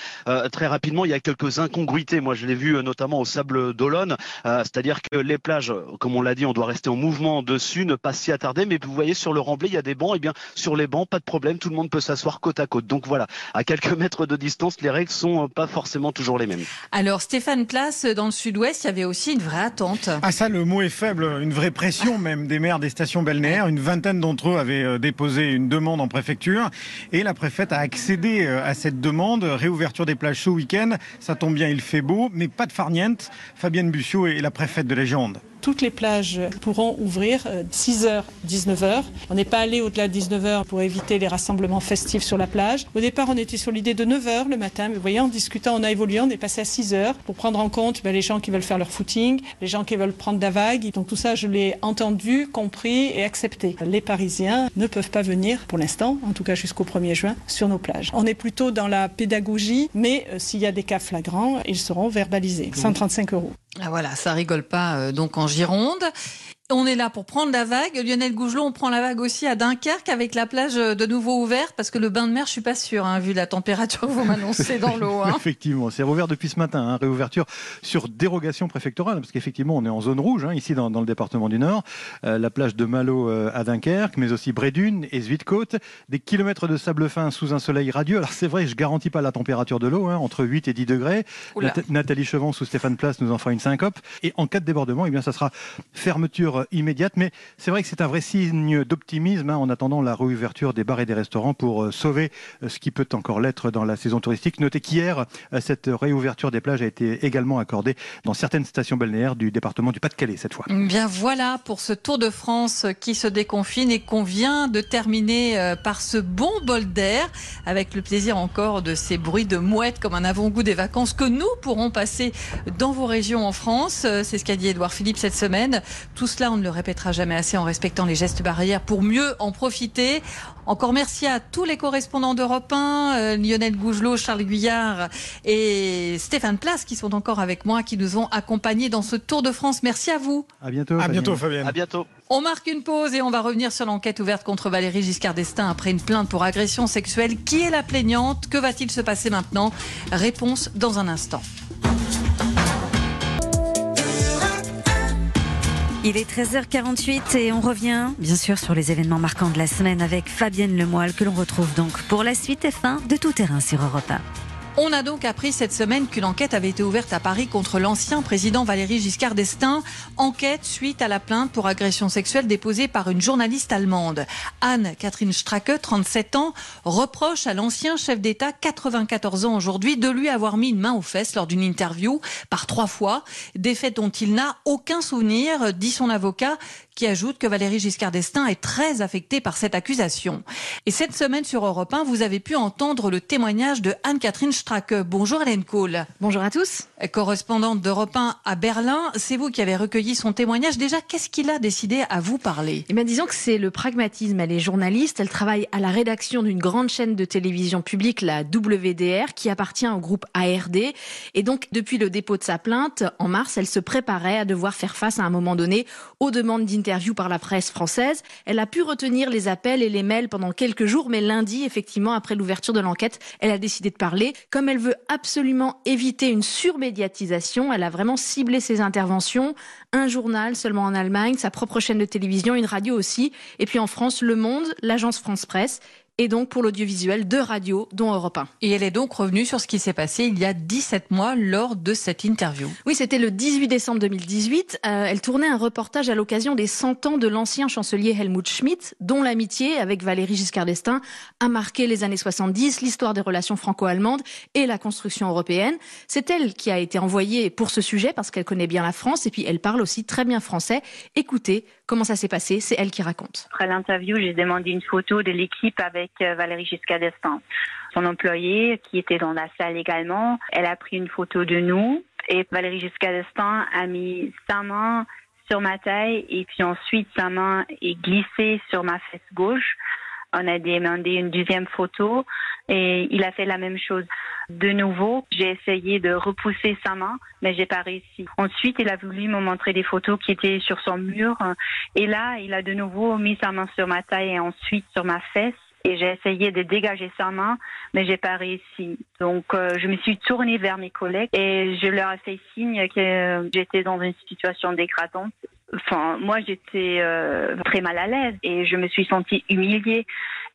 très rapidement, il y a quelques incongruités. Moi, je l'ai vu notamment au Sable d'Olonne, c'est-à-dire que les plages, comme on l'a dit, on doit rester en mouvement dessus, ne pas s'y attarder. Mais vous voyez sur le remblai, il y a des bancs. Et bien, sur les bancs, pas de problème, tout le monde peut s'asseoir côte à côte. Donc voilà, à quelques mètres de distance, les règles sont pas forcément toujours les mêmes. Alors, Stéphane Place, dans le sud-ouest, il y avait aussi une vraie attente. Ah ça, le mot est faible, une vraie pression même des maires des stations balnéaires. Une vingtaine d'entre eux avaient euh, déposé une demande en préfecture et la préfète a accédé euh, à cette demande. Réouverture des plages ce week-end, ça tombe bien, il fait beau, mais pas de farniente. Fabienne Bussiot est la préfète de Légende. Toutes les plages pourront ouvrir 6h, 19h. On n'est pas allé au-delà de 19h pour éviter les rassemblements festifs sur la plage. Au départ, on était sur l'idée de 9h le matin, mais vous voyez, en discutant, on a évolué, on est passé à 6h pour prendre en compte ben, les gens qui veulent faire leur footing, les gens qui veulent prendre la vague. Donc tout ça, je l'ai entendu, compris et accepté. Les Parisiens ne peuvent pas venir pour l'instant, en tout cas jusqu'au 1er juin, sur nos plages. On est plutôt dans la pédagogie, mais euh, s'il y a des cas flagrants, ils seront verbalisés. 135 euros. Ah voilà, ça rigole pas euh, donc en Gironde. On est là pour prendre la vague. Lionel Gougelot, on prend la vague aussi à Dunkerque avec la plage de nouveau ouverte parce que le bain de mer, je suis pas sûre, hein, vu la température que vous m'annoncez dans l'eau. hein. [laughs] Effectivement, c'est rouvert depuis ce matin, hein, réouverture sur dérogation préfectorale, parce qu'effectivement on est en zone rouge, ici dans, dans le département du Nord, Euh, la plage de Malo euh, à Dunkerque, mais aussi Brédune et Zuidcote, des kilomètres de sable fin sous un soleil radieux. Alors c'est vrai, je garantis pas la température de l'eau, entre 8 et 10 degrés. Oula. Nathalie Chevance ou Stéphane Place nous en fera une syncope. Et en cas de débordement, eh bien ça sera fermeture euh, immédiate. Mais c'est vrai que c'est un vrai signe d'optimisme hein, en attendant la réouverture des bars et des restaurants pour euh, sauver euh, ce qui peut encore l'être dans la saison touristique. Notez qu'hier, cette réouverture des plages a été également accordée dans certaines stations balnéaires du département du Pas-de-Calais cette fois. Bien voilà pour ce Tour de France qui se déconfine et qu'on vient de terminer par ce bon bol d'air avec le plaisir encore de ces bruits de mouettes comme un avant-goût des vacances que nous pourrons passer dans vos régions en France. C'est ce qu'a dit Édouard Philippe cette semaine. Tout cela, on ne le répétera jamais assez en respectant les gestes barrières pour mieux en profiter. Encore merci à tous les correspondants d'Europe 1, euh, Lionel Gougelot, Charles Guyard et Stéphane Place qui sont encore avec moi, qui nous ont accompagnés dans ce Tour de France. Merci à vous. À bientôt. À bientôt, Fabienne. À bientôt. On marque une pause et on va revenir sur l'enquête ouverte contre Valérie Giscard d'Estaing après une plainte pour agression sexuelle. Qui est la plaignante? Que va-t-il se passer maintenant? Réponse dans un instant. Il est 13h48 et on revient bien sûr sur les événements marquants de la semaine avec Fabienne Lemoyle que l'on retrouve donc pour la suite et fin de Tout Terrain sur Europe 1. On a donc appris cette semaine qu'une enquête avait été ouverte à Paris contre l'ancien président Valéry Giscard d'Estaing. Enquête suite à la plainte pour agression sexuelle déposée par une journaliste allemande. Anne-Catherine Stracke, 37 ans, reproche à l'ancien chef d'État, 94 ans aujourd'hui, de lui avoir mis une main aux fesses lors d'une interview par trois fois. Des faits dont il n'a aucun souvenir, dit son avocat, qui ajoute que Valéry Giscard d'Estaing est très affecté par cette accusation. Et cette semaine sur Europe 1, vous avez pu entendre le témoignage de Anne-Catherine Stracke. Bonjour Hélène Kohl. Bonjour à tous. Correspondante d'Europe 1 à Berlin, c'est vous qui avez recueilli son témoignage. Déjà, qu'est-ce qu'il a décidé à vous parler? Eh bien, disons que c'est le pragmatisme. Elle est journaliste, elle travaille à la rédaction d'une grande chaîne de télévision publique, la WDR, qui appartient au groupe ARD. Et donc, depuis le dépôt de sa plainte, en mars, elle se préparait à devoir faire face à un moment donné aux demandes d'interview par la presse française. Elle a pu retenir les appels et les mails pendant quelques jours, mais lundi, effectivement, après l'ouverture de l'enquête, elle a décidé de parler. Comme elle veut absolument éviter une surmédiatisation, elle a vraiment ciblé ses interventions. Un journal seulement en Allemagne, sa propre chaîne de télévision, une radio aussi. Et puis en France, Le Monde, l'agence France Presse et donc pour l'audiovisuel de radio, dont Europe 1. Et elle est donc revenue sur ce qui s'est passé il y a 17 mois lors de cette interview. Oui, c'était le 18 décembre 2018. Euh, elle tournait un reportage à l'occasion des 100 ans de l'ancien chancelier Helmut Schmidt, dont l'amitié avec Valéry Giscard d'Estaing a marqué les années 70, l'histoire des relations franco-allemandes et la construction européenne. C'est elle qui a été envoyée pour ce sujet parce qu'elle connaît bien la France et puis elle parle aussi très bien français. Écoutez comment ça s'est passé, c'est elle qui raconte. Après l'interview, j'ai demandé une photo de l'équipe avec avec Valérie Giscard d'Estaing. Son employé, qui était dans la salle également, elle a pris une photo de nous et Valérie Giscard d'Estaing a mis sa main sur ma taille et puis ensuite sa main est glissée sur ma fesse gauche. On a demandé une deuxième photo et il a fait la même chose. De nouveau, j'ai essayé de repousser sa main, mais j'ai pas réussi. Ensuite, il a voulu me montrer des photos qui étaient sur son mur et là, il a de nouveau mis sa main sur ma taille et ensuite sur ma fesse et j'ai essayé de dégager sa main, mais j'ai pas réussi. Donc euh, je me suis tournée vers mes collègues et je leur ai fait signe que j'étais dans une situation dégradante. Enfin, moi j'étais euh, très mal à l'aise et je me suis sentie humiliée.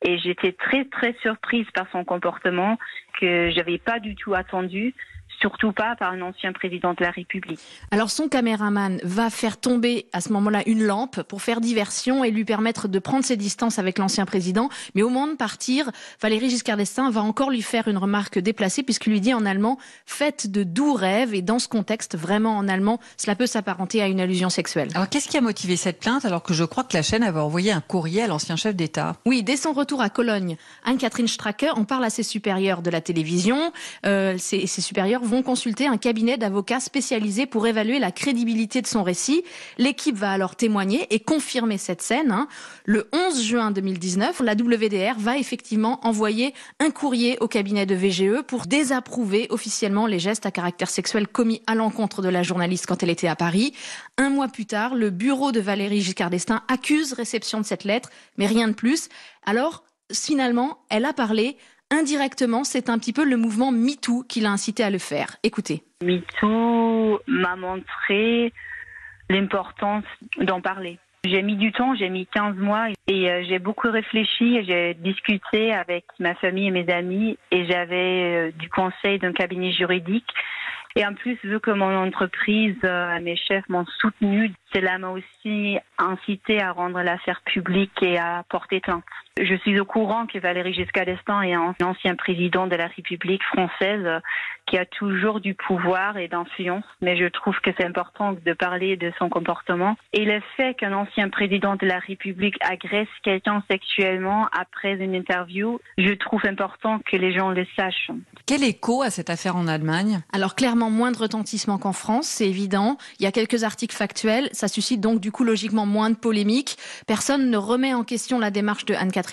Et j'étais très très surprise par son comportement que j'avais pas du tout attendu surtout pas par un ancien président de la République. Alors son caméraman va faire tomber à ce moment-là une lampe pour faire diversion et lui permettre de prendre ses distances avec l'ancien président. Mais au moment de partir, Valéry Giscard d'Estaing va encore lui faire une remarque déplacée puisqu'il lui dit en allemand « faites de doux rêves » et dans ce contexte, vraiment en allemand, cela peut s'apparenter à une allusion sexuelle. Alors qu'est-ce qui a motivé cette plainte alors que je crois que la chaîne avait envoyé un courrier à l'ancien chef d'État? Oui, dès son retour à Cologne, Anne-Catherine Stracker en parle à ses supérieurs de la télévision. Euh, ses, ses supérieurs vont consulter un cabinet d'avocats spécialisé pour évaluer la crédibilité de son récit. L'équipe va alors témoigner et confirmer cette scène. Hein. Le 11 juin 2019, la WDR va effectivement envoyer un courrier au cabinet de VGE pour désapprouver officiellement les gestes à caractère sexuel commis à l'encontre de la journaliste quand elle était à Paris. Un mois plus tard, le bureau de Valérie Giscard d'Estaing accuse réception de cette lettre, mais rien de plus. Alors, finalement, elle a parlé indirectement, c'est un petit peu le mouvement MeToo qui l'a incité à le faire. Écoutez. MeToo m'a montré l'importance d'en parler. J'ai mis du temps, j'ai mis 15 mois et euh, j'ai beaucoup réfléchi, j'ai discuté avec ma famille et mes amis et j'avais euh, du conseil d'un cabinet juridique. Et en plus, vu que mon entreprise, euh, mes chefs m'ont soutenu, cela m'a aussi incité à rendre l'affaire publique et à porter plainte. Je suis au courant que Valéry Giscard d'Estaing est un ancien président de la République française qui a toujours du pouvoir et d'influence, mais je trouve que c'est important de parler de son comportement. Et le fait qu'un ancien président de la République agresse quelqu'un sexuellement après une interview, je trouve important que les gens le sachent. Quel écho à cette affaire en Allemagne? Alors clairement moins de retentissement qu'en France, c'est évident. Il y a quelques articles factuels, ça suscite donc du coup logiquement moins de polémiques. Personne ne remet en question la démarche de Anne-Catherine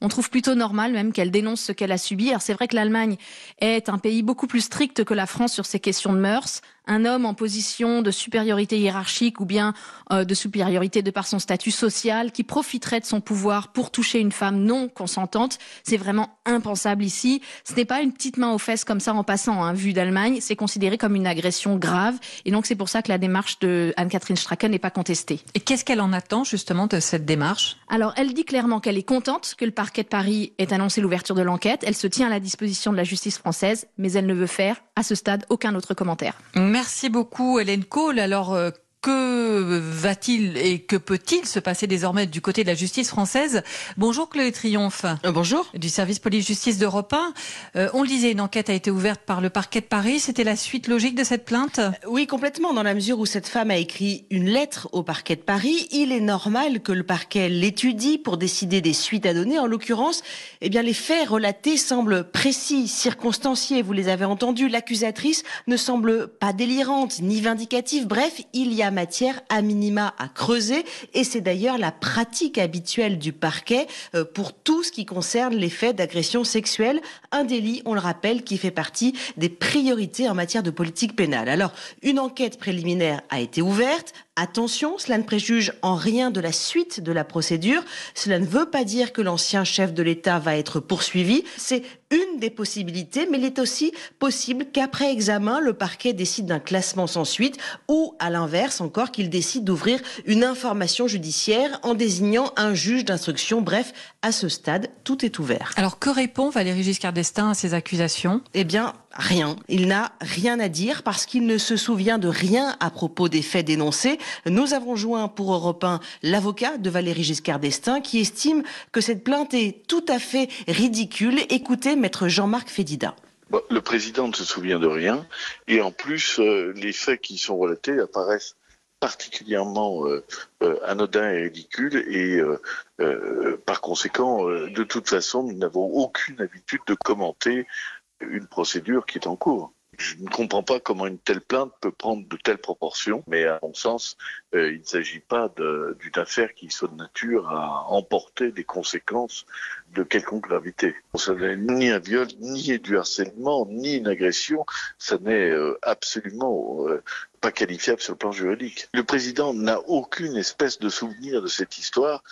On trouve plutôt normal même qu'elle dénonce ce qu'elle a subi. Alors c'est vrai que l'Allemagne est un pays beaucoup plus strict que la France sur ces questions de mœurs. Un homme en position de supériorité hiérarchique ou bien euh, de supériorité de par son statut social qui profiterait de son pouvoir pour toucher une femme non consentante. C'est vraiment impensable ici. Ce n'est pas une petite main aux fesses comme ça en passant, hein, vu d'Allemagne. C'est considéré comme une agression grave. Et donc c'est pour ça que la démarche de Anne-Catherine Stracken n'est pas contestée. Et qu'est-ce qu'elle en attend justement de cette démarche? Alors elle dit clairement qu'elle est contente que le parquet de Paris ait annoncé l'ouverture de l'enquête. Elle se tient à la disposition de la justice française, mais elle ne veut faire à ce stade aucun autre commentaire. Merci beaucoup Hélène Cole. Alors euh, que va-t-il et que peut-il se passer désormais du côté de la justice française? Bonjour Chloé Triomphe. Euh, bonjour. Du service police-justice d'Europe 1. Euh, on le disait, une enquête a été ouverte par le parquet de Paris. C'était la suite logique de cette plainte? Oui, complètement. Dans la mesure où cette femme a écrit une lettre au parquet de Paris, il est normal que le parquet l'étudie pour décider des suites à donner. En l'occurrence, eh bien, les faits relatés semblent précis, circonstanciés. Vous les avez entendus. L'accusatrice ne semble pas délirante ni vindicative. Bref, il y a matière à minima à creuser. Et c'est d'ailleurs la pratique habituelle du parquet euh, pour tout ce qui concerne les faits d'agression sexuelle, un délit, on le rappelle, qui fait partie des priorités en matière de politique pénale. Alors, une enquête préliminaire a été ouverte, Attention, cela ne préjuge en rien de la suite de la procédure. Cela ne veut pas dire que l'ancien chef de l'État va être poursuivi. C'est une des possibilités, mais il est aussi possible qu'après examen, le parquet décide d'un classement sans suite ou, à l'inverse encore, qu'il décide d'ouvrir une information judiciaire en désignant un juge d'instruction. Bref, à ce stade, tout est ouvert. Alors, que répond Valérie Giscard d'Estaing à ces accusations? Eh bien, rien. Il n'a rien à dire parce qu'il ne se souvient de rien à propos des faits dénoncés. Nous avons joint pour Europe 1 l'avocat de Valérie Giscard d'Estaing qui estime que cette plainte est tout à fait ridicule. Écoutez maître Jean-Marc Fédida. le président ne se souvient de rien et en plus euh, les faits qui sont relatés apparaissent particulièrement euh, euh, anodins et ridicules et par conséquent de toute façon nous n'avons aucune habitude de commenter une procédure qui est en cours. Je ne comprends pas comment une telle plainte peut prendre de telles proportions, mais à mon sens, euh, il ne s'agit pas d'une affaire qui soit de nature à emporter des conséquences de quelconque gravité. Ça n'est ni un viol, ni du harcèlement, ni une agression. Ça n'est euh, absolument euh, pas qualifiable sur le plan juridique. Le président n'a aucune espèce de souvenir de cette histoire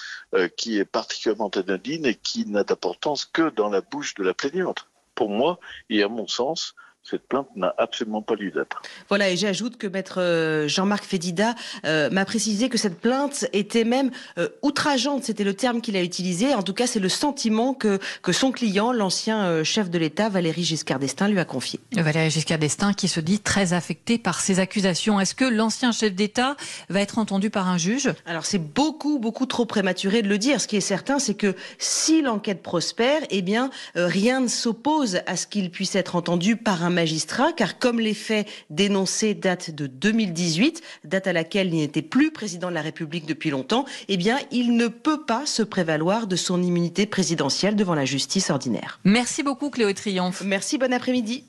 qui est particulièrement anodine et qui n'a d'importance que dans la bouche de la plaignante. Pour moi, et à mon sens, cette plainte n'a absolument pas lieu d'être. Voilà, et j'ajoute que maître euh, Jean-Marc Fédida euh, m'a précisé que cette plainte était même euh, outrageante, c'était le terme qu'il a utilisé. En tout cas, c'est le sentiment que, que son client, l'ancien chef de l'État, Valéry Giscard d'Estaing, lui a confié. Valéry Giscard d'Estaing qui se dit très affecté par ces accusations. Est-ce que l'ancien chef d'État va être entendu par un juge? Alors c'est beaucoup, beaucoup trop prématuré de le dire. Ce qui est certain, c'est que si l'enquête prospère, eh bien, rien ne s'oppose à ce qu'il puisse être entendu par un magistrat, car comme les faits dénoncés datent de 2018, date à laquelle il n'était plus président de la République depuis longtemps, eh bien, il ne peut pas se prévaloir de son immunité présidentielle devant la justice ordinaire. Merci beaucoup, Cléo Triomphe. Merci, bon après-midi.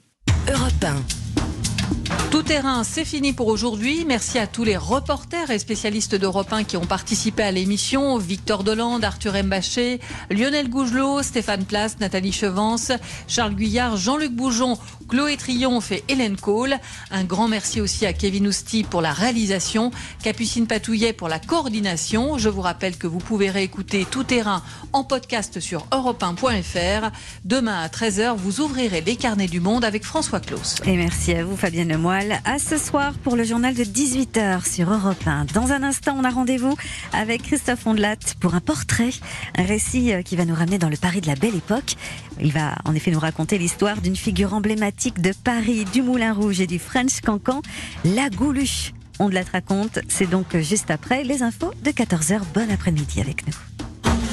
Europe tout terrain, c'est fini pour aujourd'hui. Merci à tous les reporters et spécialistes d'Europe 1 qui ont participé à l'émission. Victor Dolande, Arthur Mbaché, Lionel Gougelot, Stéphane Place, Nathalie Chevance, Charles Guyard, Jean-Luc Boujon, Chloé Triomphe et Hélène Cole. Un grand merci aussi à Kevin Ousti pour la réalisation, Capucine Patouillet pour la coordination. Je vous rappelle que vous pouvez réécouter Tout terrain en podcast sur europe1.fr. Demain à 13h, vous ouvrirez les carnets du monde avec François Claus. Et merci à vous, Fabienne Lemoyle. À ce soir pour le journal de 18h sur Europe 1. Dans un instant, on a rendez-vous avec Christophe Ondelat pour un portrait, un récit euh, qui va nous ramener dans le Paris de la Belle Époque. Il va en effet nous raconter l'histoire d'une figure emblématique de Paris, du Moulin Rouge et du French Cancan, la Gouluche. On te raconte, c'est donc juste après les infos de 14h. Bon après-midi avec nous.